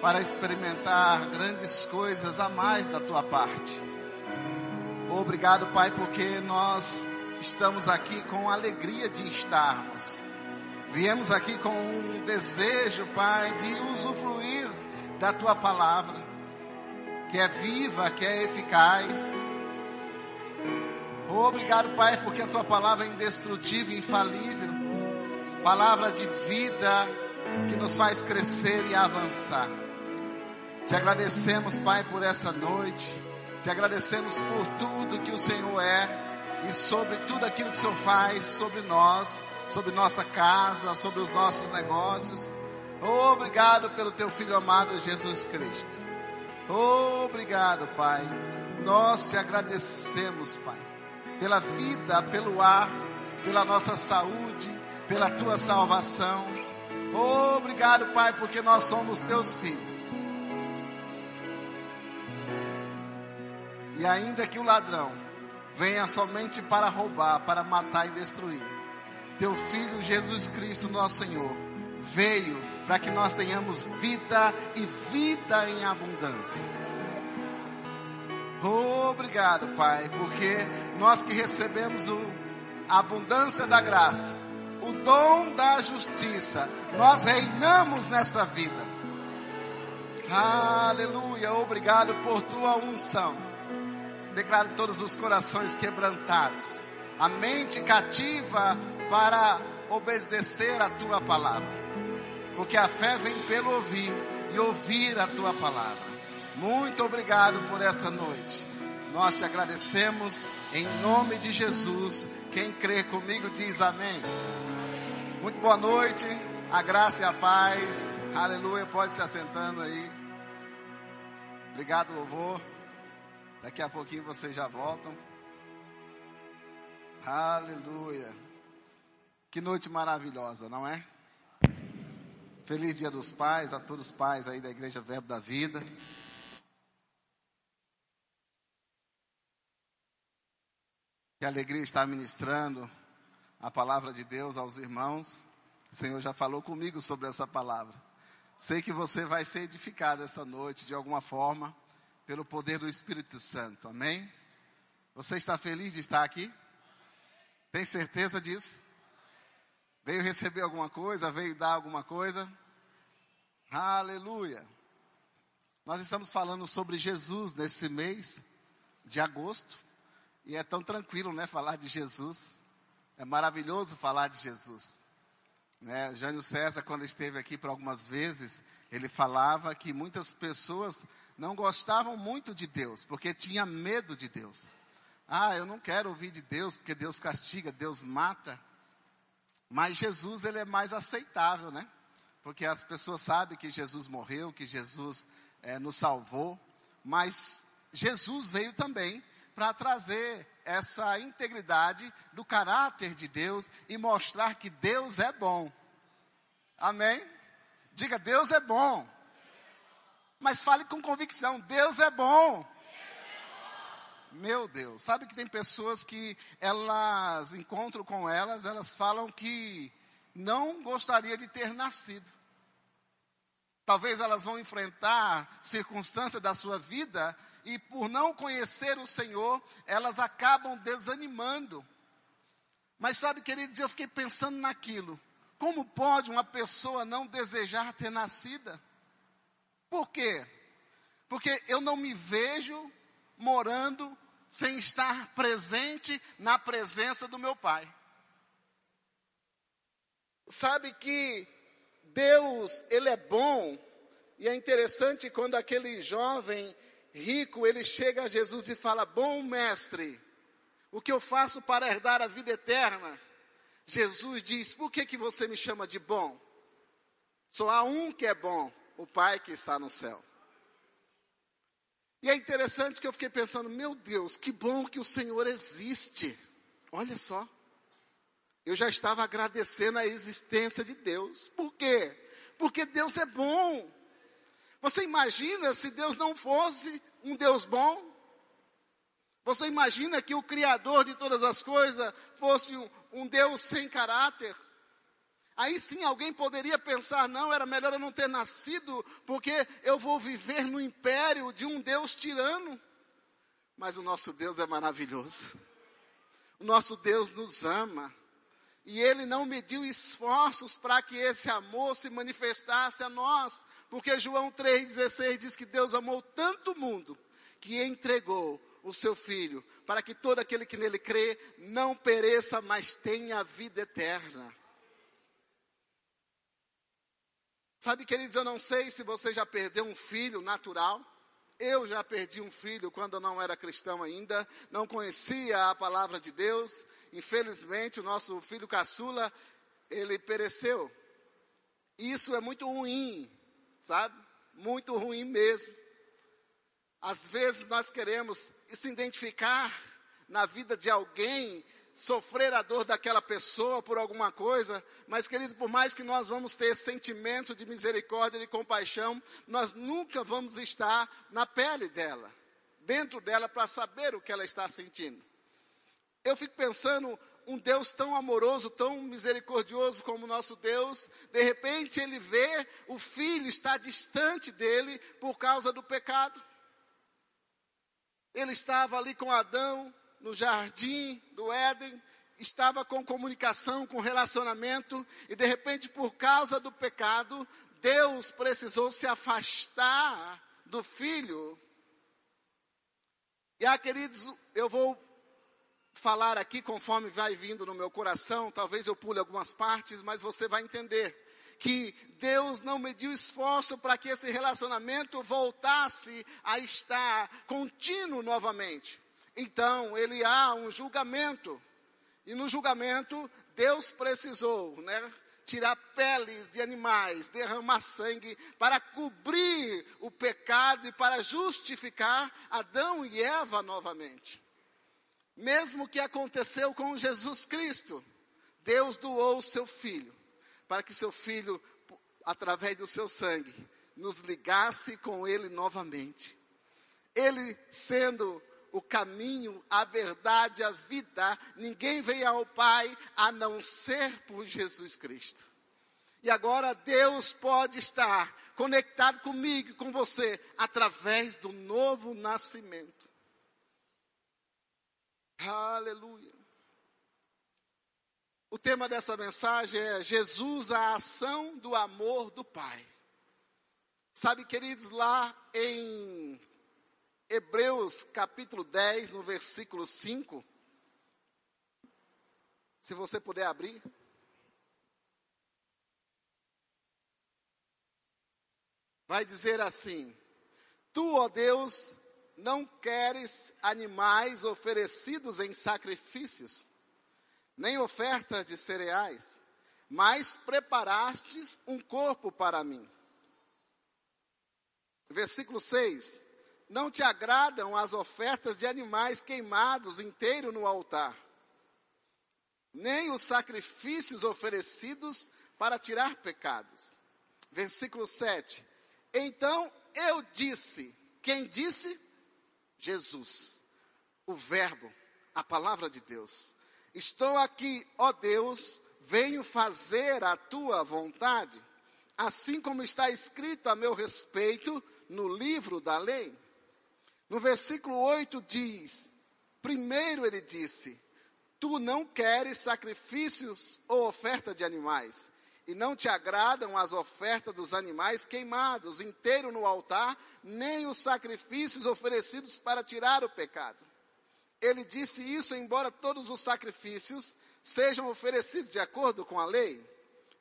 para experimentar grandes coisas a mais da tua parte. Obrigado, Pai, porque nós estamos aqui com alegria de estarmos. Viemos aqui com um desejo, Pai, de usufruir da tua palavra, que é viva, que é eficaz. Obrigado, Pai, porque a tua palavra é indestrutível, infalível, palavra de vida que nos faz crescer e avançar. Te agradecemos, Pai, por essa noite. Te agradecemos por tudo que o Senhor é e sobre tudo aquilo que o Senhor faz sobre nós, sobre nossa casa, sobre os nossos negócios. Obrigado pelo teu filho amado Jesus Cristo. Obrigado, Pai. Nós te agradecemos, Pai, pela vida, pelo ar, pela nossa saúde, pela tua salvação. Obrigado, Pai, porque nós somos teus filhos. E ainda que o ladrão venha somente para roubar, para matar e destruir. Teu filho Jesus Cristo, nosso Senhor, veio para que nós tenhamos vida e vida em abundância. Obrigado, Pai, porque nós que recebemos o, a abundância da graça, o dom da justiça, nós reinamos nessa vida. Aleluia, obrigado por tua unção. Declaro todos os corações quebrantados, a mente cativa para obedecer a tua palavra. Porque a fé vem pelo ouvir e ouvir a tua palavra. Muito obrigado por essa noite. Nós te agradecemos em nome de Jesus. Quem crê comigo diz amém. Muito boa noite. A graça e a paz. Aleluia. Pode se assentando aí. Obrigado, louvor. Daqui a pouquinho vocês já voltam. Aleluia. Que noite maravilhosa, não é? Feliz Dia dos Pais a todos os pais aí da Igreja Verbo da Vida. Que alegria estar ministrando a palavra de Deus aos irmãos. O Senhor já falou comigo sobre essa palavra. Sei que você vai ser edificado essa noite de alguma forma pelo poder do Espírito Santo. Amém? Você está feliz de estar aqui? Tem certeza disso? Veio receber alguma coisa? Veio dar alguma coisa? Aleluia! Nós estamos falando sobre Jesus nesse mês de agosto. E é tão tranquilo, né? Falar de Jesus. É maravilhoso falar de Jesus. Né? Jânio César, quando esteve aqui por algumas vezes, ele falava que muitas pessoas não gostavam muito de Deus, porque tinha medo de Deus. Ah, eu não quero ouvir de Deus, porque Deus castiga, Deus mata. Mas Jesus, ele é mais aceitável, né? Porque as pessoas sabem que Jesus morreu, que Jesus é, nos salvou. Mas Jesus veio também para trazer essa integridade do caráter de Deus e mostrar que Deus é bom. Amém? Diga, Deus é bom. Mas fale com convicção: Deus é bom. Meu Deus, sabe que tem pessoas que elas encontram com elas, elas falam que não gostaria de ter nascido. Talvez elas vão enfrentar circunstâncias da sua vida e por não conhecer o Senhor, elas acabam desanimando. Mas sabe, queridos, eu fiquei pensando naquilo. Como pode uma pessoa não desejar ter nascida? Porque eu não me vejo morando sem estar presente na presença do meu Pai. Sabe que Deus, Ele é bom, e é interessante quando aquele jovem rico, ele chega a Jesus e fala: Bom mestre, o que eu faço para herdar a vida eterna? Jesus diz: Por que, que você me chama de bom? Só há um que é bom, o Pai que está no céu. E é interessante que eu fiquei pensando, meu Deus, que bom que o Senhor existe. Olha só. Eu já estava agradecendo a existência de Deus. Por quê? Porque Deus é bom. Você imagina se Deus não fosse um Deus bom? Você imagina que o Criador de todas as coisas fosse um, um Deus sem caráter? Aí sim alguém poderia pensar, não, era melhor eu não ter nascido, porque eu vou viver no império de um Deus tirano. Mas o nosso Deus é maravilhoso. O nosso Deus nos ama. E Ele não mediu esforços para que esse amor se manifestasse a nós. Porque João 3,16 diz que Deus amou tanto o mundo que entregou o seu Filho para que todo aquele que nele crê não pereça, mas tenha vida eterna. Sabe, queridos, eu não sei se você já perdeu um filho natural. Eu já perdi um filho quando eu não era cristão ainda, não conhecia a palavra de Deus. Infelizmente, o nosso filho caçula, ele pereceu. Isso é muito ruim, sabe? Muito ruim mesmo. Às vezes nós queremos se identificar na vida de alguém sofrer a dor daquela pessoa por alguma coisa, mas querido, por mais que nós vamos ter sentimento de misericórdia, de compaixão, nós nunca vamos estar na pele dela, dentro dela para saber o que ela está sentindo. Eu fico pensando, um Deus tão amoroso, tão misericordioso como o nosso Deus, de repente ele vê o filho está distante dele por causa do pecado. Ele estava ali com Adão, no jardim do Éden, estava com comunicação, com relacionamento, e de repente, por causa do pecado, Deus precisou se afastar do filho. E ah, queridos, eu vou falar aqui conforme vai vindo no meu coração, talvez eu pule algumas partes, mas você vai entender que Deus não mediu esforço para que esse relacionamento voltasse a estar contínuo novamente. Então, ele há um julgamento. E no julgamento, Deus precisou, né? Tirar peles de animais, derramar sangue para cobrir o pecado e para justificar Adão e Eva novamente. Mesmo que aconteceu com Jesus Cristo, Deus doou o seu filho, para que seu filho, através do seu sangue, nos ligasse com ele novamente. Ele sendo o caminho, a verdade, a vida. Ninguém veio ao Pai a não ser por Jesus Cristo. E agora Deus pode estar conectado comigo com você através do novo nascimento. Aleluia. O tema dessa mensagem é Jesus, a ação do amor do Pai. Sabe, queridos, lá em Hebreus capítulo 10, no versículo 5. Se você puder abrir. Vai dizer assim: Tu, ó Deus, não queres animais oferecidos em sacrifícios, nem ofertas de cereais, mas preparastes um corpo para mim. Versículo 6: não te agradam as ofertas de animais queimados inteiro no altar, nem os sacrifícios oferecidos para tirar pecados. Versículo 7. Então eu disse, quem disse? Jesus, o Verbo, a palavra de Deus. Estou aqui, ó Deus, venho fazer a tua vontade, assim como está escrito a meu respeito no livro da lei. No versículo 8 diz: primeiro ele disse, tu não queres sacrifícios ou oferta de animais, e não te agradam as ofertas dos animais queimados inteiro no altar, nem os sacrifícios oferecidos para tirar o pecado. Ele disse isso embora todos os sacrifícios sejam oferecidos de acordo com a lei.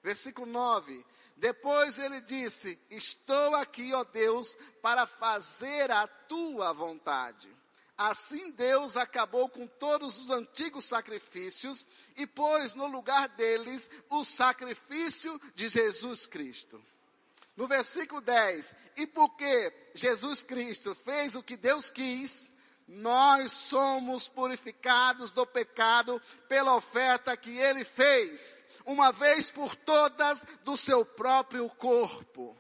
Versículo 9: depois ele disse: Estou aqui, ó Deus, para fazer a tua vontade. Assim Deus acabou com todos os antigos sacrifícios e pôs no lugar deles o sacrifício de Jesus Cristo. No versículo 10, e porque Jesus Cristo fez o que Deus quis, nós somos purificados do pecado pela oferta que ele fez uma vez por todas do seu próprio corpo.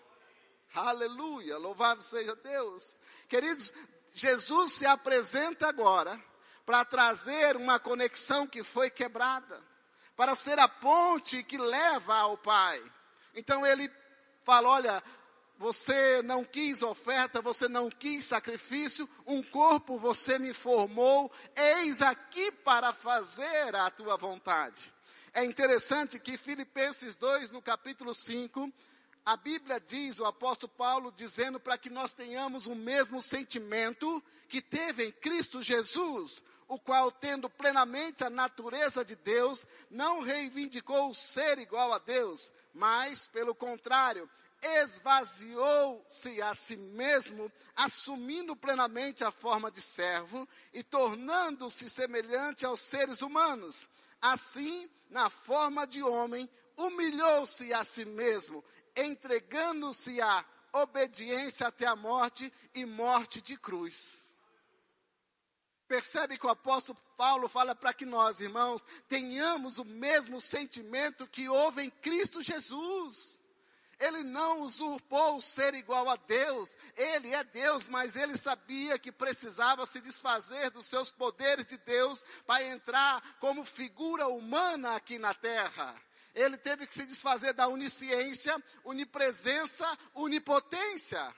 Aleluia, louvado seja Deus. Queridos, Jesus se apresenta agora para trazer uma conexão que foi quebrada, para ser a ponte que leva ao Pai. Então ele fala: olha, você não quis oferta, você não quis sacrifício, um corpo você me formou, eis aqui para fazer a tua vontade. É interessante que Filipenses 2, no capítulo 5, a Bíblia diz, o apóstolo Paulo dizendo para que nós tenhamos o mesmo sentimento que teve em Cristo Jesus, o qual, tendo plenamente a natureza de Deus, não reivindicou o ser igual a Deus, mas, pelo contrário, esvaziou-se a si mesmo, assumindo plenamente a forma de servo e tornando-se semelhante aos seres humanos. Assim, na forma de homem, humilhou-se a si mesmo, entregando-se à obediência até a morte e morte de cruz. Percebe que o apóstolo Paulo fala para que nós, irmãos, tenhamos o mesmo sentimento que houve em Cristo Jesus. Ele não usurpou o ser igual a Deus. Ele é Deus, mas ele sabia que precisava se desfazer dos seus poderes de Deus para entrar como figura humana aqui na terra ele teve que se desfazer da onisciência, onipresença, onipotência.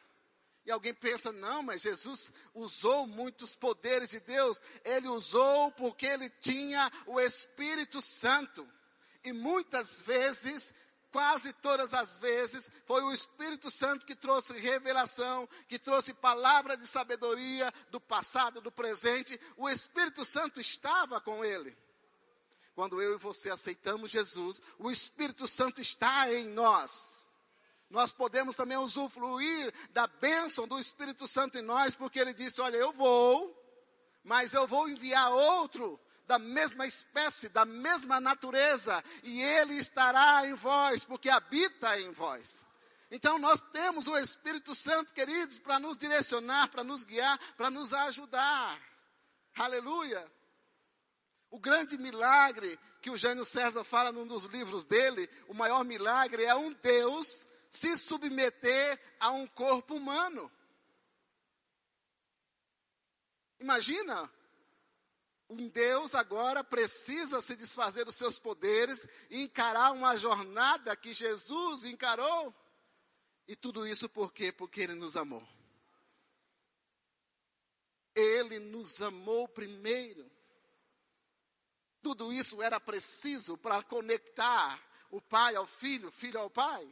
E alguém pensa, não, mas Jesus usou muitos poderes de Deus. Ele usou porque ele tinha o Espírito Santo. E muitas vezes, quase todas as vezes, foi o Espírito Santo que trouxe revelação, que trouxe palavra de sabedoria do passado, do presente. O Espírito Santo estava com ele. Quando eu e você aceitamos Jesus, o Espírito Santo está em nós. Nós podemos também usufruir da bênção do Espírito Santo em nós, porque ele disse: Olha, eu vou, mas eu vou enviar outro da mesma espécie, da mesma natureza, e ele estará em vós, porque habita em vós. Então nós temos o Espírito Santo, queridos, para nos direcionar, para nos guiar, para nos ajudar. Aleluia. O grande milagre que o Jânio César fala num dos livros dele, o maior milagre é um Deus se submeter a um corpo humano. Imagina, um Deus agora precisa se desfazer dos seus poderes e encarar uma jornada que Jesus encarou. E tudo isso por quê? Porque Ele nos amou. Ele nos amou primeiro. Tudo isso era preciso para conectar o pai ao filho, filho ao pai.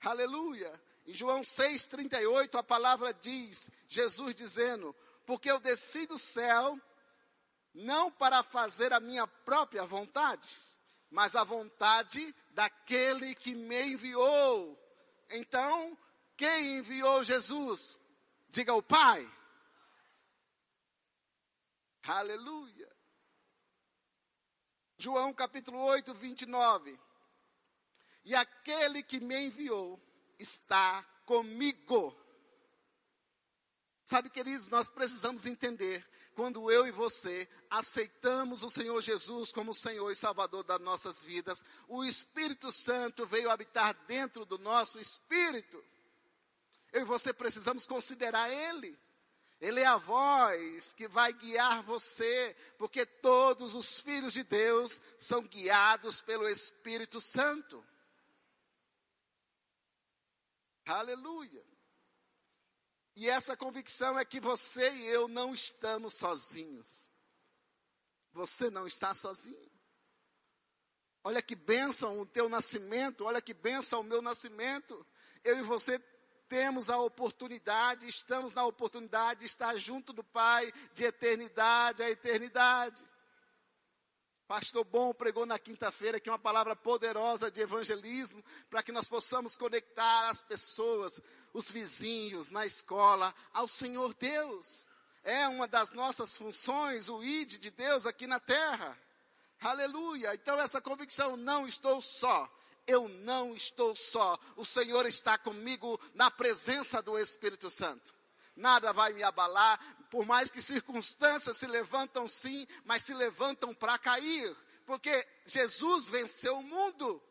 Aleluia. Em João 6,38 a palavra diz, Jesus dizendo, porque eu desci do céu não para fazer a minha própria vontade, mas a vontade daquele que me enviou. Então, quem enviou Jesus? Diga o Pai. Aleluia. João capítulo 8, 29. E aquele que me enviou está comigo. Sabe, queridos, nós precisamos entender quando eu e você aceitamos o Senhor Jesus como Senhor e Salvador das nossas vidas, o Espírito Santo veio habitar dentro do nosso espírito. Eu e você precisamos considerar Ele. Ele é a voz que vai guiar você, porque todos os filhos de Deus são guiados pelo Espírito Santo. Aleluia. E essa convicção é que você e eu não estamos sozinhos. Você não está sozinho. Olha que bênção o teu nascimento, olha que bênção o meu nascimento. Eu e você temos a oportunidade, estamos na oportunidade de estar junto do Pai de eternidade a eternidade. Pastor Bom pregou na quinta-feira que uma palavra poderosa de evangelismo para que nós possamos conectar as pessoas, os vizinhos, na escola, ao Senhor Deus. É uma das nossas funções, o ID de Deus aqui na terra. Aleluia. Então essa convicção, não estou só eu não estou só, o Senhor está comigo na presença do Espírito Santo. Nada vai me abalar, por mais que circunstâncias se levantam sim, mas se levantam para cair, porque Jesus venceu o mundo.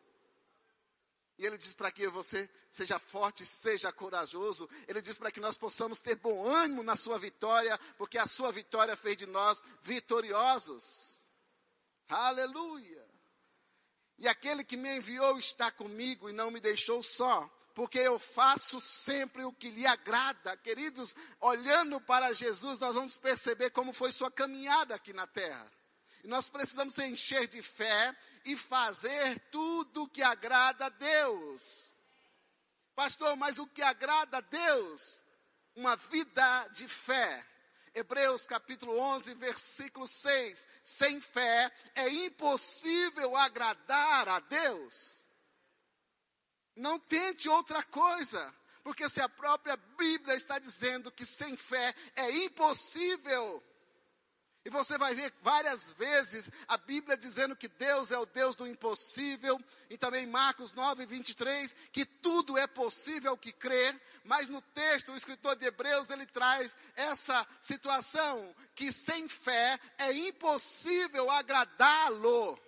E ele diz para que você seja forte, seja corajoso. Ele diz para que nós possamos ter bom ânimo na sua vitória, porque a sua vitória fez de nós vitoriosos. Aleluia. E aquele que me enviou está comigo e não me deixou só, porque eu faço sempre o que lhe agrada. Queridos, olhando para Jesus, nós vamos perceber como foi sua caminhada aqui na terra. E nós precisamos encher de fé e fazer tudo o que agrada a Deus. Pastor, mas o que agrada a Deus? Uma vida de fé. Hebreus capítulo 11, versículo 6. Sem fé é impossível agradar a Deus. Não tente outra coisa, porque se a própria Bíblia está dizendo que sem fé é impossível e você vai ver várias vezes a Bíblia dizendo que Deus é o Deus do impossível, e também Marcos 9, 23, que tudo é possível que crer, mas no texto o escritor de Hebreus ele traz essa situação que sem fé é impossível agradá-lo.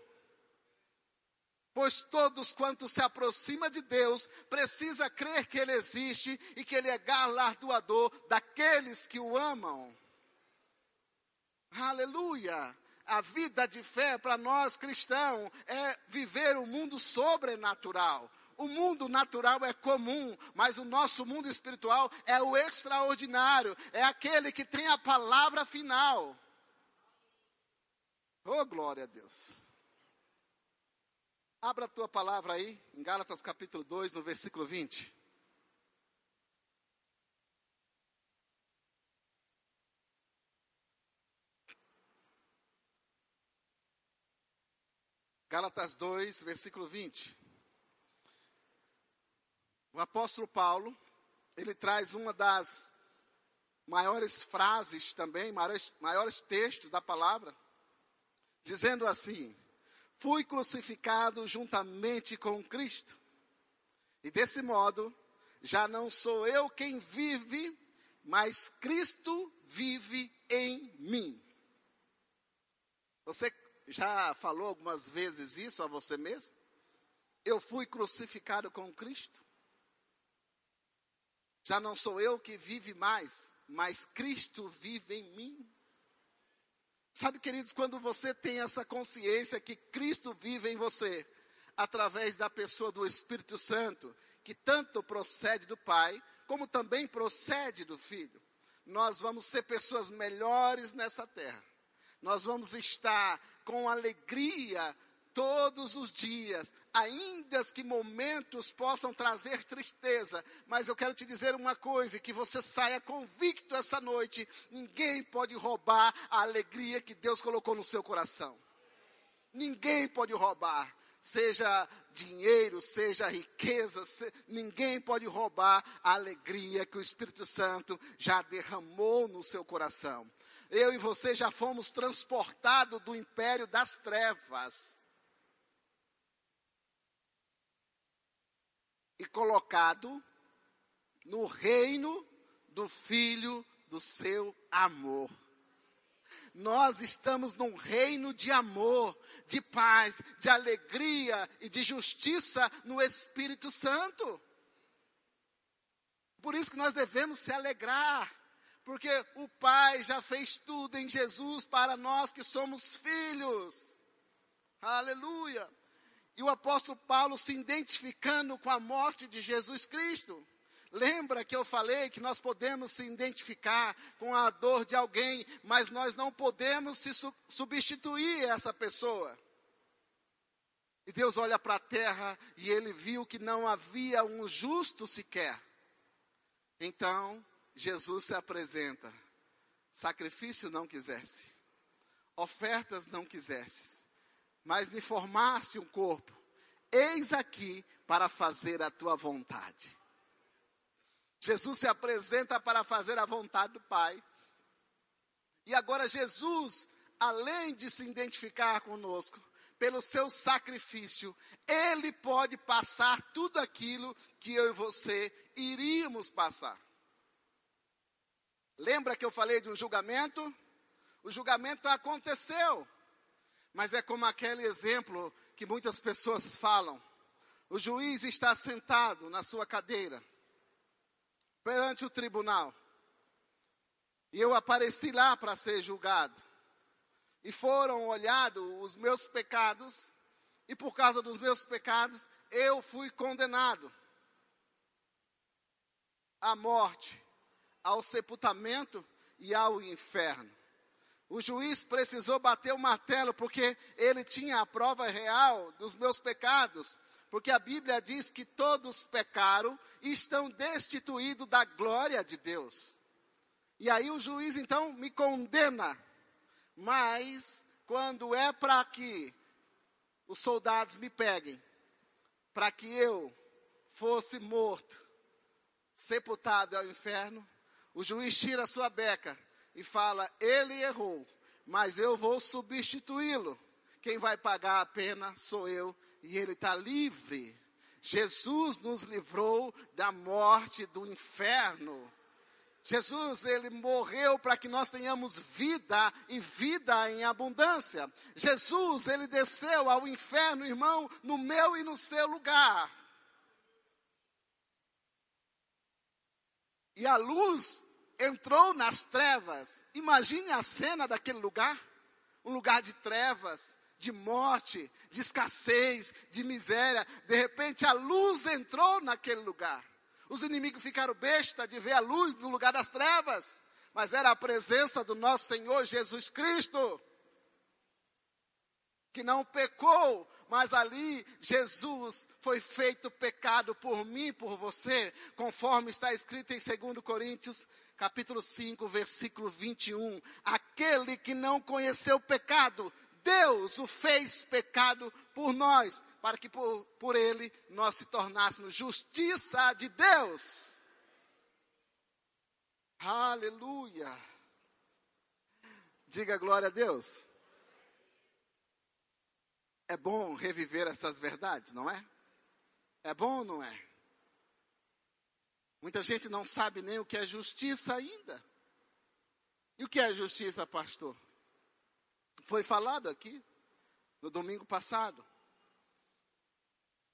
Pois todos quantos se aproxima de Deus precisa crer que ele existe e que ele é galardoador daqueles que o amam. Aleluia! A vida de fé para nós cristãos é viver o um mundo sobrenatural. O mundo natural é comum, mas o nosso mundo espiritual é o extraordinário, é aquele que tem a palavra final. Oh, glória a Deus. Abra a tua palavra aí, em Gálatas capítulo 2, no versículo 20. Gálatas 2, versículo 20. O apóstolo Paulo, ele traz uma das maiores frases também, maiores, maiores textos da palavra, dizendo assim: Fui crucificado juntamente com Cristo, e desse modo, já não sou eu quem vive, mas Cristo vive em mim. Você já falou algumas vezes isso a você mesmo? Eu fui crucificado com Cristo. Já não sou eu que vive mais, mas Cristo vive em mim. Sabe, queridos, quando você tem essa consciência que Cristo vive em você, através da pessoa do Espírito Santo, que tanto procede do Pai, como também procede do Filho, nós vamos ser pessoas melhores nessa terra. Nós vamos estar com alegria todos os dias, ainda que momentos possam trazer tristeza, mas eu quero te dizer uma coisa, que você saia convicto essa noite, ninguém pode roubar a alegria que Deus colocou no seu coração. Ninguém pode roubar, seja dinheiro, seja riqueza, se, ninguém pode roubar a alegria que o Espírito Santo já derramou no seu coração eu e você já fomos transportados do império das trevas e colocado no reino do Filho do seu amor. Nós estamos num reino de amor, de paz, de alegria e de justiça no Espírito Santo. Por isso que nós devemos se alegrar porque o Pai já fez tudo em Jesus para nós que somos filhos. Aleluia. E o apóstolo Paulo se identificando com a morte de Jesus Cristo. Lembra que eu falei que nós podemos se identificar com a dor de alguém, mas nós não podemos se su substituir essa pessoa. E Deus olha para a terra e ele viu que não havia um justo sequer. Então, Jesus se apresenta. Sacrifício não quisesse, ofertas não quisesse, mas me formaste um corpo. Eis aqui para fazer a tua vontade. Jesus se apresenta para fazer a vontade do Pai. E agora Jesus, além de se identificar conosco, pelo seu sacrifício, ele pode passar tudo aquilo que eu e você iríamos passar. Lembra que eu falei de um julgamento? O julgamento aconteceu. Mas é como aquele exemplo que muitas pessoas falam. O juiz está sentado na sua cadeira, perante o tribunal. E eu apareci lá para ser julgado. E foram olhados os meus pecados, e por causa dos meus pecados, eu fui condenado à morte, ao sepultamento e ao inferno. O juiz precisou bater o martelo porque ele tinha a prova real dos meus pecados. Porque a Bíblia diz que todos pecaram e estão destituídos da glória de Deus. E aí o juiz então me condena. Mas quando é para que os soldados me peguem, para que eu fosse morto, sepultado ao inferno, o juiz tira a sua beca e fala: ele errou, mas eu vou substituí-lo. Quem vai pagar a pena sou eu e ele está livre. Jesus nos livrou da morte do inferno. Jesus, ele morreu para que nós tenhamos vida e vida em abundância. Jesus, ele desceu ao inferno, irmão, no meu e no seu lugar. E a luz entrou nas trevas. Imagine a cena daquele lugar. Um lugar de trevas, de morte, de escassez, de miséria. De repente a luz entrou naquele lugar. Os inimigos ficaram besta de ver a luz no lugar das trevas. Mas era a presença do nosso Senhor Jesus Cristo. Que não pecou, mas ali Jesus foi feito pecado por mim, por você, conforme está escrito em 2 Coríntios capítulo 5, versículo 21. Aquele que não conheceu pecado, Deus o fez pecado por nós, para que por, por ele nós se tornássemos justiça de Deus. Aleluia. Diga glória a Deus. É bom reviver essas verdades, não é? É bom ou não é? Muita gente não sabe nem o que é justiça ainda. E o que é justiça, pastor? Foi falado aqui no domingo passado.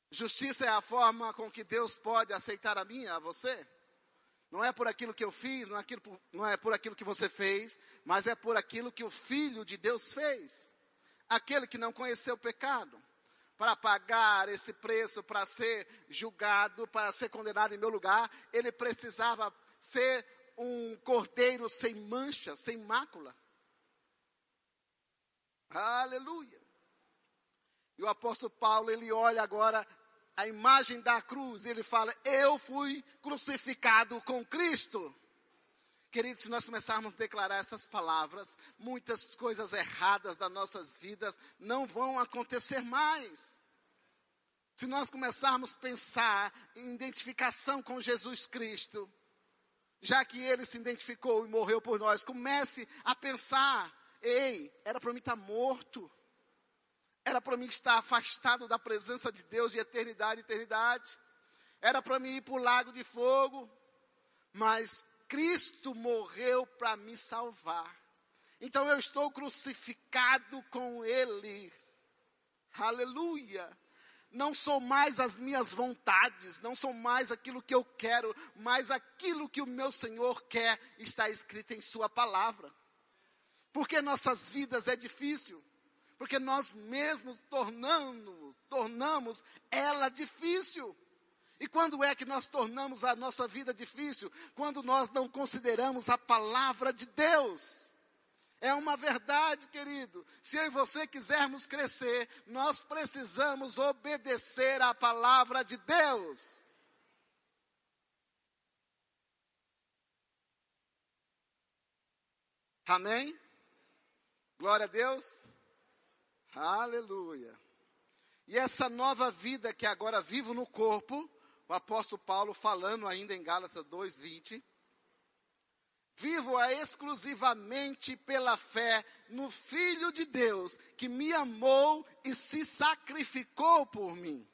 Justiça é a forma com que Deus pode aceitar a minha, a você. Não é por aquilo que eu fiz, não é, aquilo, não é por aquilo que você fez, mas é por aquilo que o Filho de Deus fez. Aquele que não conheceu o pecado para pagar esse preço, para ser julgado, para ser condenado em meu lugar, ele precisava ser um cordeiro sem mancha, sem mácula. Aleluia. E o apóstolo Paulo, ele olha agora a imagem da cruz, e ele fala: Eu fui crucificado com Cristo. Queridos, se nós começarmos a declarar essas palavras, muitas coisas erradas das nossas vidas não vão acontecer mais. Se nós começarmos a pensar em identificação com Jesus Cristo, já que ele se identificou e morreu por nós, comece a pensar: ei, era para mim estar morto, era para mim estar afastado da presença de Deus de eternidade eternidade, era para mim ir para o lago de fogo, mas Cristo morreu para me salvar. Então eu estou crucificado com Ele. Aleluia. Não sou mais as minhas vontades, não sou mais aquilo que eu quero, mas aquilo que o meu Senhor quer está escrito em Sua palavra. Porque nossas vidas é difícil, porque nós mesmos tornamos, tornamos ela difícil. E quando é que nós tornamos a nossa vida difícil? Quando nós não consideramos a palavra de Deus. É uma verdade, querido. Se eu e você quisermos crescer, nós precisamos obedecer à palavra de Deus. Amém? Glória a Deus. Aleluia. E essa nova vida que agora vivo no corpo, o apóstolo Paulo falando ainda em Gálatas 2:20, vivo-a exclusivamente pela fé no Filho de Deus, que me amou e se sacrificou por mim.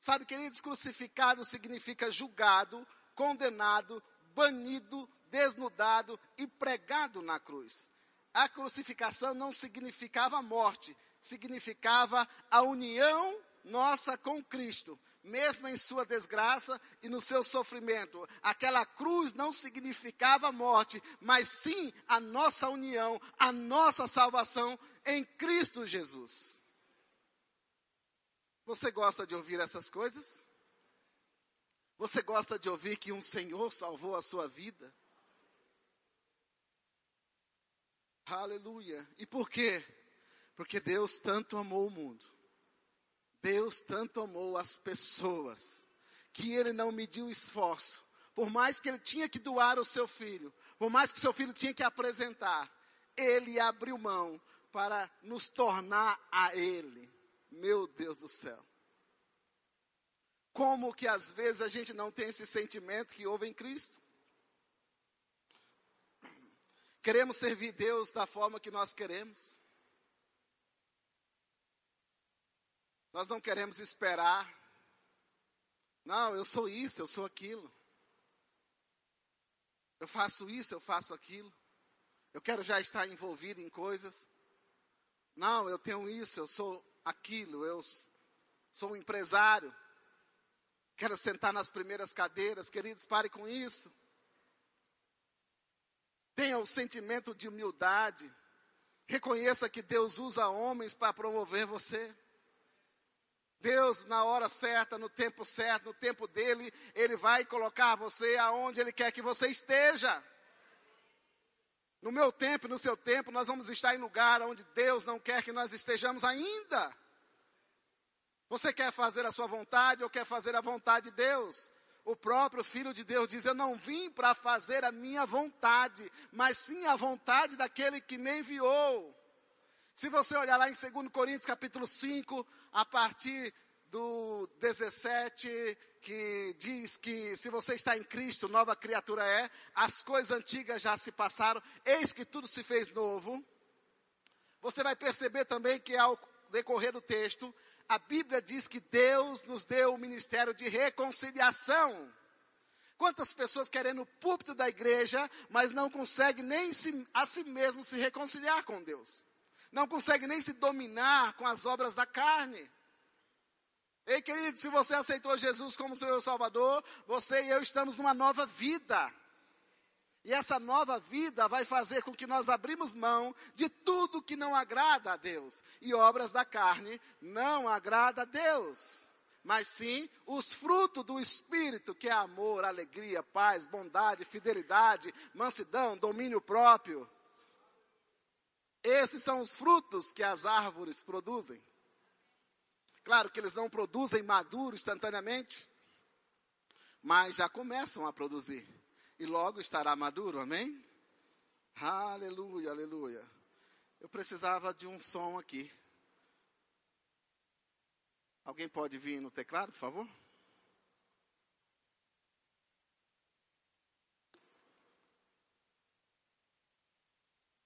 Sabe, queridos, crucificado significa julgado, condenado, banido, desnudado e pregado na cruz. A crucificação não significava morte, significava a união nossa com Cristo mesmo em sua desgraça e no seu sofrimento. Aquela cruz não significava morte, mas sim a nossa união, a nossa salvação em Cristo Jesus. Você gosta de ouvir essas coisas? Você gosta de ouvir que um Senhor salvou a sua vida? Aleluia. E por quê? Porque Deus tanto amou o mundo. Deus tanto amou as pessoas que ele não mediu esforço. Por mais que ele tinha que doar o seu filho, por mais que seu filho tinha que apresentar, ele abriu mão para nos tornar a ele. Meu Deus do céu. Como que às vezes a gente não tem esse sentimento que houve em Cristo? Queremos servir Deus da forma que nós queremos. Nós não queremos esperar. Não, eu sou isso, eu sou aquilo. Eu faço isso, eu faço aquilo. Eu quero já estar envolvido em coisas. Não, eu tenho isso, eu sou aquilo, eu sou um empresário. Quero sentar nas primeiras cadeiras. Queridos, pare com isso. Tenha o sentimento de humildade. Reconheça que Deus usa homens para promover você. Deus, na hora certa, no tempo certo, no tempo dele, Ele vai colocar você aonde Ele quer que você esteja. No meu tempo, no seu tempo, nós vamos estar em lugar onde Deus não quer que nós estejamos ainda. Você quer fazer a sua vontade ou quer fazer a vontade de Deus? O próprio Filho de Deus diz: Eu não vim para fazer a minha vontade, mas sim a vontade daquele que me enviou. Se você olhar lá em 2 Coríntios capítulo 5, a partir do 17, que diz que se você está em Cristo, nova criatura é, as coisas antigas já se passaram, eis que tudo se fez novo. Você vai perceber também que ao decorrer do texto, a Bíblia diz que Deus nos deu o ministério de reconciliação. Quantas pessoas querem no púlpito da igreja, mas não conseguem nem a si mesmo se reconciliar com Deus. Não conseguem nem se dominar com as obras da carne. Ei, querido, se você aceitou Jesus como seu Salvador, você e eu estamos numa nova vida. E essa nova vida vai fazer com que nós abrimos mão de tudo que não agrada a Deus. E obras da carne não agrada a Deus. Mas sim os frutos do Espírito, que é amor, alegria, paz, bondade, fidelidade, mansidão, domínio próprio. Esses são os frutos que as árvores produzem. Claro que eles não produzem maduro instantaneamente, mas já começam a produzir e logo estará maduro, amém? Aleluia, aleluia. Eu precisava de um som aqui. Alguém pode vir no teclado, por favor?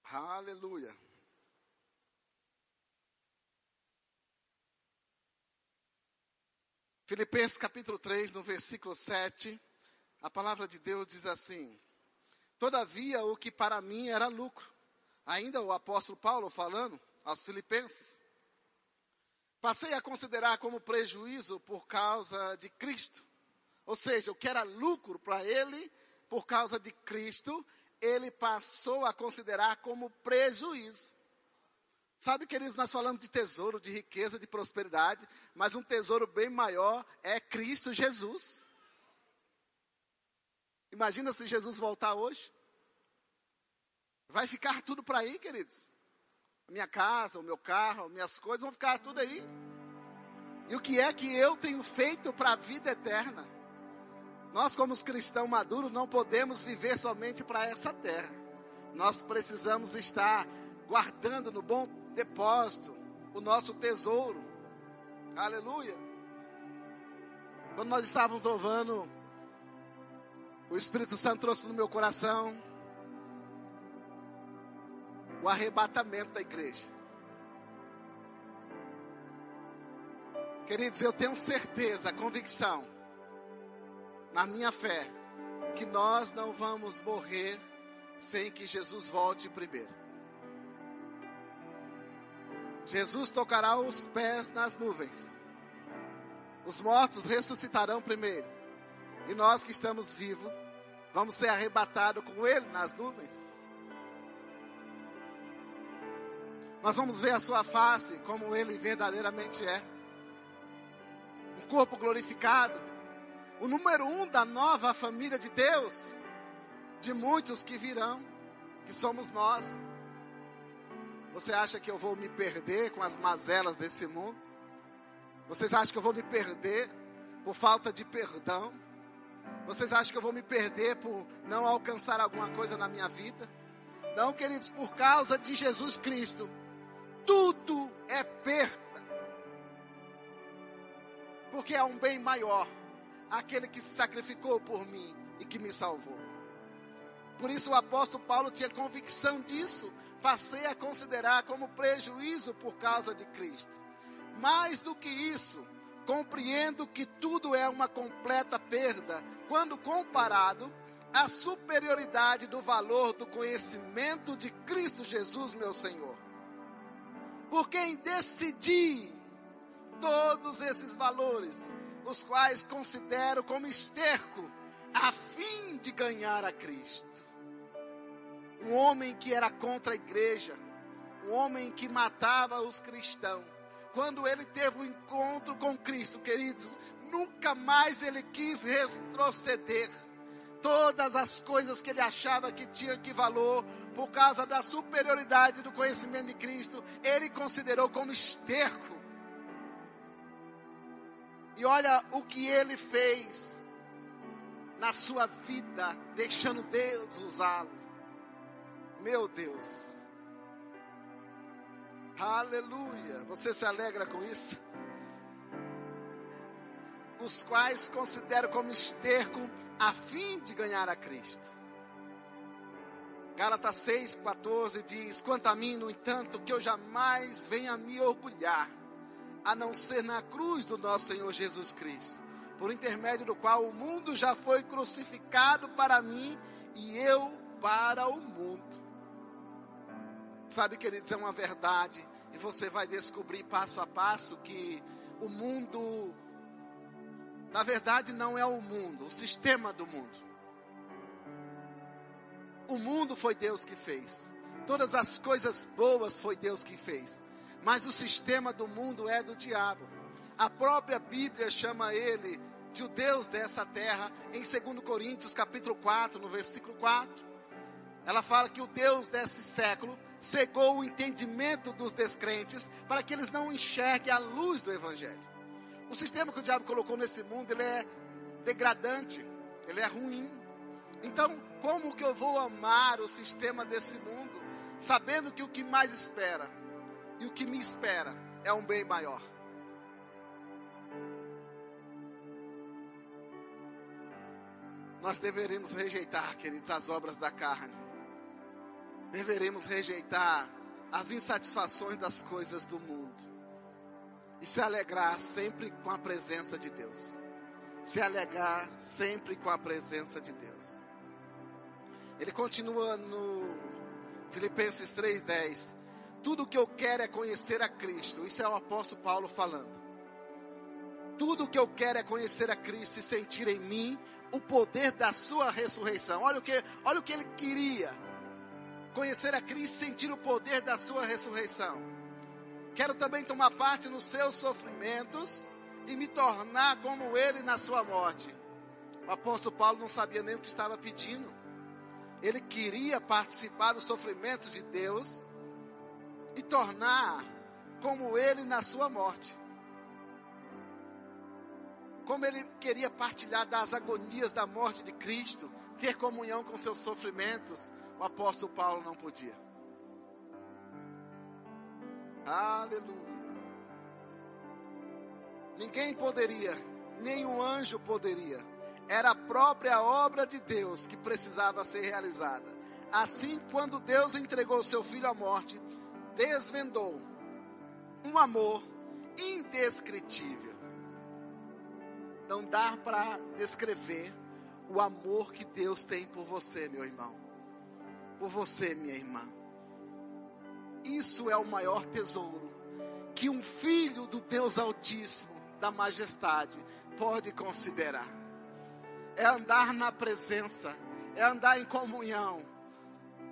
Aleluia. Filipenses capítulo 3, no versículo 7. A palavra de Deus diz assim: Todavia, o que para mim era lucro, ainda o apóstolo Paulo falando aos Filipenses, passei a considerar como prejuízo por causa de Cristo. Ou seja, o que era lucro para ele, por causa de Cristo, ele passou a considerar como prejuízo. Sabe, queridos, nós falamos de tesouro, de riqueza, de prosperidade, mas um tesouro bem maior é Cristo Jesus. Imagina se Jesus voltar hoje. Vai ficar tudo para aí, queridos. Minha casa, o meu carro, minhas coisas vão ficar tudo aí. E o que é que eu tenho feito para a vida eterna? Nós, como os cristãos maduros, não podemos viver somente para essa terra. Nós precisamos estar guardando no bom depósito o nosso tesouro. Aleluia. Quando nós estávamos louvando o Espírito Santo trouxe no meu coração o arrebatamento da igreja. Queridos, eu tenho certeza, convicção, na minha fé, que nós não vamos morrer sem que Jesus volte primeiro. Jesus tocará os pés nas nuvens. Os mortos ressuscitarão primeiro. E nós que estamos vivos, Vamos ser arrebatados com Ele nas nuvens. Nós vamos ver a sua face como Ele verdadeiramente é. corpo glorificado, o número um da nova família de Deus, de muitos que virão, que somos nós. Você acha que eu vou me perder com as mazelas desse mundo? Vocês acham que eu vou me perder por falta de perdão? Vocês acham que eu vou me perder por não alcançar alguma coisa na minha vida? Não, queridos, por causa de Jesus Cristo, tudo é perda. Porque é um bem maior, aquele que se sacrificou por mim e que me salvou. Por isso o apóstolo Paulo tinha convicção disso, passei a considerar como prejuízo por causa de Cristo. Mais do que isso, compreendo que tudo é uma completa perda quando comparado à superioridade do valor do conhecimento de Cristo Jesus, meu Senhor. Por quem decidi todos esses valores, os quais considero como esterco, a fim de ganhar a Cristo um homem que era contra a igreja, um homem que matava os cristãos. Quando ele teve um encontro com Cristo, queridos, nunca mais ele quis retroceder. Todas as coisas que ele achava que tinha que valor, por causa da superioridade do conhecimento de Cristo, ele considerou como esterco. E olha o que ele fez na sua vida, deixando Deus usá-lo. Meu Deus. Aleluia. Você se alegra com isso? Os quais considero como esterco a fim de ganhar a Cristo. Gálatas 6, 14 diz: Quanto a mim, no entanto, que eu jamais venha me orgulhar, a não ser na cruz do nosso Senhor Jesus Cristo, por intermédio do qual o mundo já foi crucificado para mim e eu para o mundo. Sabe, queridos, é uma verdade. E você vai descobrir passo a passo que o mundo, na verdade, não é o mundo, o sistema do mundo. O mundo foi Deus que fez. Todas as coisas boas foi Deus que fez. Mas o sistema do mundo é do diabo. A própria Bíblia chama ele de o Deus dessa terra em 2 Coríntios capítulo 4, no versículo 4. Ela fala que o Deus desse século cegou o entendimento dos descrentes para que eles não enxerguem a luz do Evangelho. O sistema que o diabo colocou nesse mundo, ele é degradante, ele é ruim. Então, como que eu vou amar o sistema desse mundo, sabendo que o que mais espera e o que me espera é um bem maior? Nós deveríamos rejeitar, queridos, as obras da carne deveremos rejeitar as insatisfações das coisas do mundo e se alegrar sempre com a presença de Deus. Se alegrar sempre com a presença de Deus. Ele continua no Filipenses 3:10. Tudo que eu quero é conhecer a Cristo. Isso é o apóstolo Paulo falando. Tudo que eu quero é conhecer a Cristo e sentir em mim o poder da sua ressurreição. Olha o que, olha o que ele queria conhecer a Cristo, sentir o poder da sua ressurreição. Quero também tomar parte nos seus sofrimentos e me tornar como ele na sua morte. O apóstolo Paulo não sabia nem o que estava pedindo. Ele queria participar dos sofrimentos de Deus e tornar como ele na sua morte. Como ele queria partilhar das agonias da morte de Cristo, ter comunhão com seus sofrimentos, o apóstolo Paulo não podia. Aleluia. Ninguém poderia, nem anjo poderia. Era a própria obra de Deus que precisava ser realizada. Assim, quando Deus entregou seu filho à morte, desvendou um amor indescritível. Não dá para descrever o amor que Deus tem por você, meu irmão por você, minha irmã. Isso é o maior tesouro que um filho do Deus Altíssimo, da Majestade, pode considerar. É andar na presença, é andar em comunhão,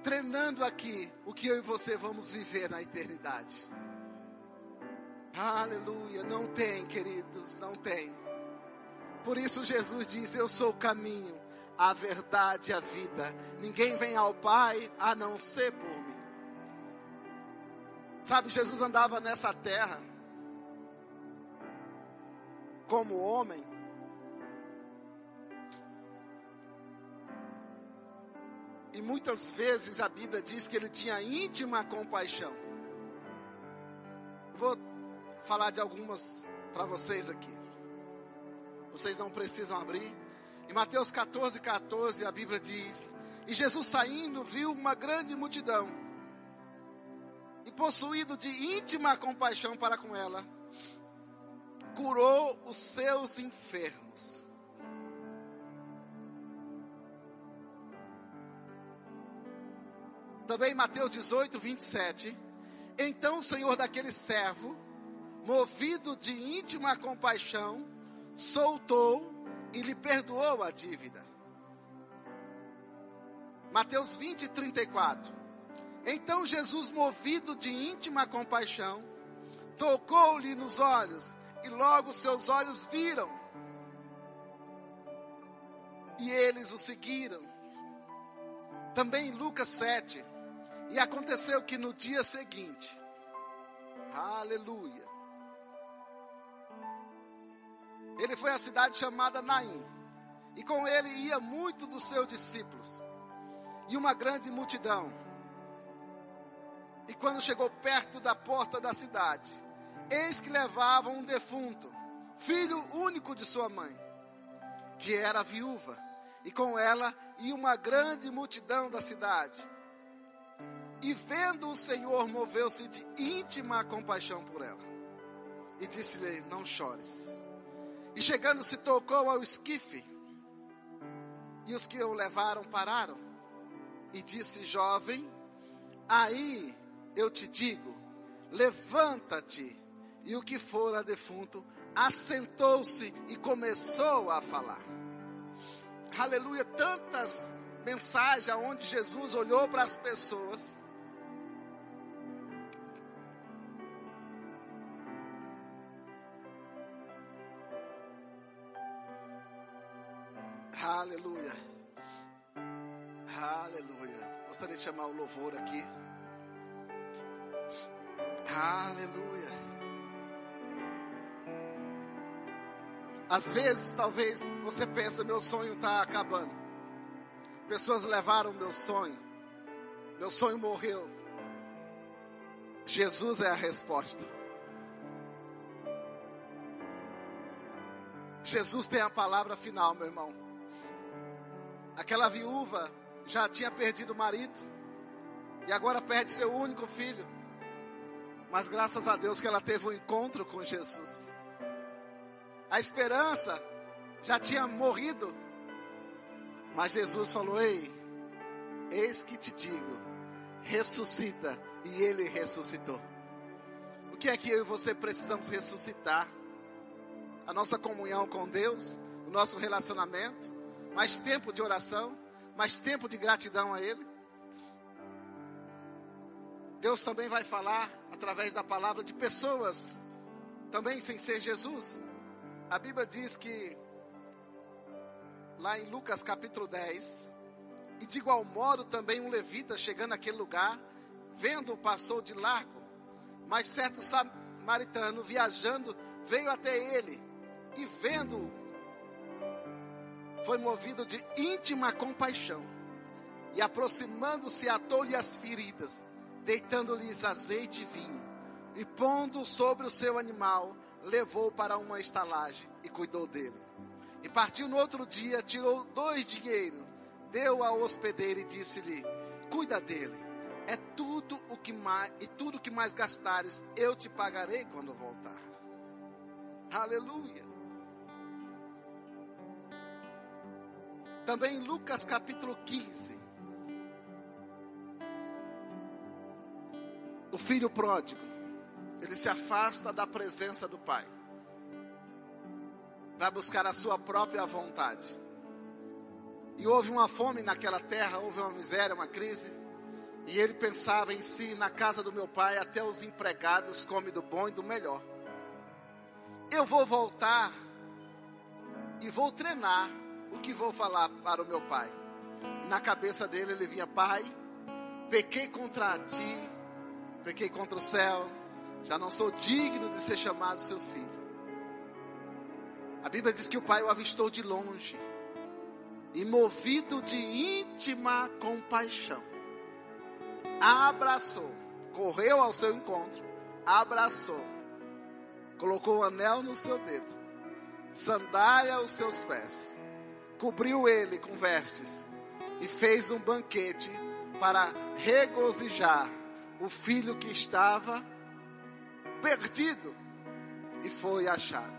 treinando aqui o que eu e você vamos viver na eternidade. Aleluia, não tem, queridos, não tem. Por isso Jesus diz: Eu sou o caminho, a verdade a vida. Ninguém vem ao Pai a não ser por mim. Sabe, Jesus andava nessa terra como homem. E muitas vezes a Bíblia diz que ele tinha íntima compaixão. Vou falar de algumas para vocês aqui. Vocês não precisam abrir. Em Mateus 14, 14, a Bíblia diz: E Jesus saindo, viu uma grande multidão. E possuído de íntima compaixão para com ela, curou os seus enfermos. Também Mateus 18, 27. Então o Senhor daquele servo, movido de íntima compaixão, soltou e lhe perdoou a dívida. Mateus 20, 34. Então Jesus, movido de íntima compaixão, tocou-lhe nos olhos, e logo seus olhos viram. E eles o seguiram. Também em Lucas 7. E aconteceu que no dia seguinte, aleluia, ele foi à cidade chamada Naim, e com ele ia muito dos seus discípulos, e uma grande multidão. E quando chegou perto da porta da cidade, eis que levavam um defunto, filho único de sua mãe, que era viúva, e com ela ia uma grande multidão da cidade. E vendo o Senhor, moveu-se de íntima compaixão por ela, e disse-lhe: Não chores. E chegando se tocou ao esquife. E os que o levaram pararam. E disse: Jovem, aí eu te digo, levanta-te. E o que fora defunto assentou-se e começou a falar. Aleluia, tantas mensagens onde Jesus olhou para as pessoas Aleluia. Aleluia. Gostaria de chamar o louvor aqui. Aleluia. Às vezes, talvez você pensa, meu sonho está acabando. Pessoas levaram meu sonho. Meu sonho morreu. Jesus é a resposta. Jesus tem a palavra final, meu irmão. Aquela viúva já tinha perdido o marido e agora perde seu único filho. Mas graças a Deus que ela teve um encontro com Jesus. A esperança já tinha morrido. Mas Jesus falou: Ei, eis que te digo, ressuscita. E ele ressuscitou. O que é que eu e você precisamos ressuscitar? A nossa comunhão com Deus, o nosso relacionamento mais tempo de oração, mais tempo de gratidão a Ele. Deus também vai falar através da palavra de pessoas, também sem ser Jesus. A Bíblia diz que, lá em Lucas capítulo 10, e de igual modo também um levita chegando naquele lugar, vendo passou de largo, mas certo samaritano viajando veio até ele e vendo foi movido de íntima compaixão e aproximando-se atou-lhe as feridas, deitando-lhes azeite e vinho, e pondo sobre o seu animal, levou para uma estalagem e cuidou dele. E partiu no outro dia, tirou dois dinheiros, deu ao hospedeiro e disse-lhe: Cuida dele. É tudo o que mais e tudo que mais gastares, eu te pagarei quando voltar. Aleluia. Também em Lucas capítulo 15. O filho pródigo, ele se afasta da presença do pai para buscar a sua própria vontade. E houve uma fome naquela terra, houve uma miséria, uma crise. E ele pensava em si, na casa do meu pai, até os empregados comem do bom e do melhor. Eu vou voltar e vou treinar o que vou falar para o meu pai. Na cabeça dele ele vinha: Pai, pequei contra ti, pequei contra o céu, já não sou digno de ser chamado seu filho. A Bíblia diz que o pai o avistou de longe e, movido de íntima compaixão, abraçou, correu ao seu encontro, abraçou, colocou o anel no seu dedo, sandália aos seus pés, cobriu ele com vestes e fez um banquete para regozijar o filho que estava perdido e foi achado.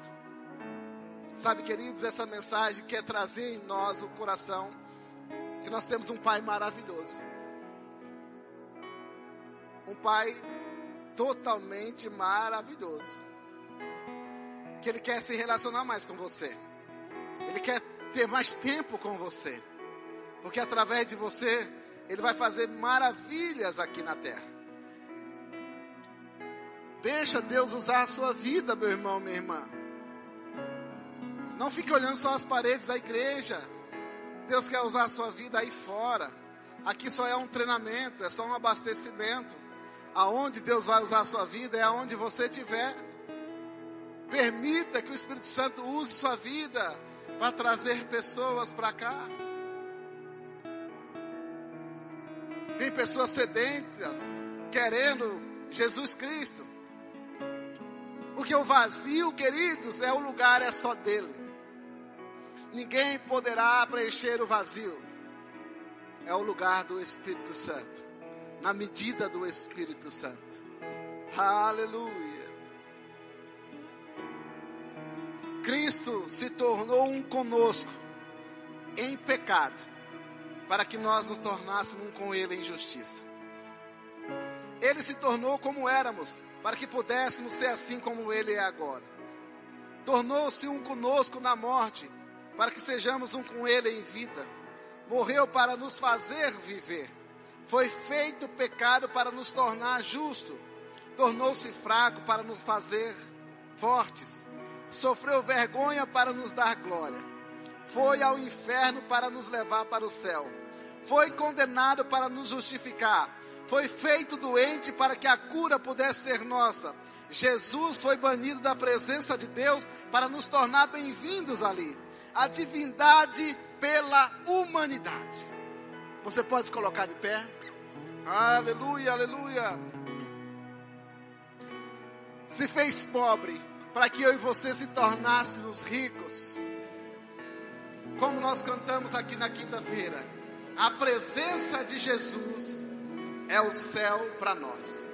Sabe, queridos, essa mensagem quer trazer em nós o coração que nós temos um pai maravilhoso. Um pai totalmente maravilhoso. Que ele quer se relacionar mais com você. Ele quer ter mais tempo com você. Porque através de você, ele vai fazer maravilhas aqui na terra. Deixa Deus usar a sua vida, meu irmão, minha irmã. Não fique olhando só as paredes da igreja. Deus quer usar a sua vida aí fora. Aqui só é um treinamento, é só um abastecimento. Aonde Deus vai usar a sua vida é aonde você estiver. Permita que o Espírito Santo use sua vida para trazer pessoas para cá. Tem pessoas sedentas querendo Jesus Cristo. Porque o vazio, queridos, é o lugar, é só dele. Ninguém poderá preencher o vazio. É o lugar do Espírito Santo. Na medida do Espírito Santo. Aleluia. Cristo se tornou um conosco em pecado, para que nós nos tornássemos um com Ele em justiça. Ele se tornou como éramos, para que pudéssemos ser assim como Ele é agora. Tornou-se um conosco na morte, para que sejamos um com Ele em vida. Morreu para nos fazer viver. Foi feito pecado para nos tornar justo. Tornou-se fraco para nos fazer fortes. Sofreu vergonha para nos dar glória. Foi ao inferno para nos levar para o céu. Foi condenado para nos justificar. Foi feito doente para que a cura pudesse ser nossa. Jesus foi banido da presença de Deus para nos tornar bem-vindos ali a divindade pela humanidade. Você pode se colocar de pé? Aleluia, aleluia. Se fez pobre para que eu e você se tornássemos ricos. Como nós cantamos aqui na quinta-feira, a presença de Jesus é o céu para nós.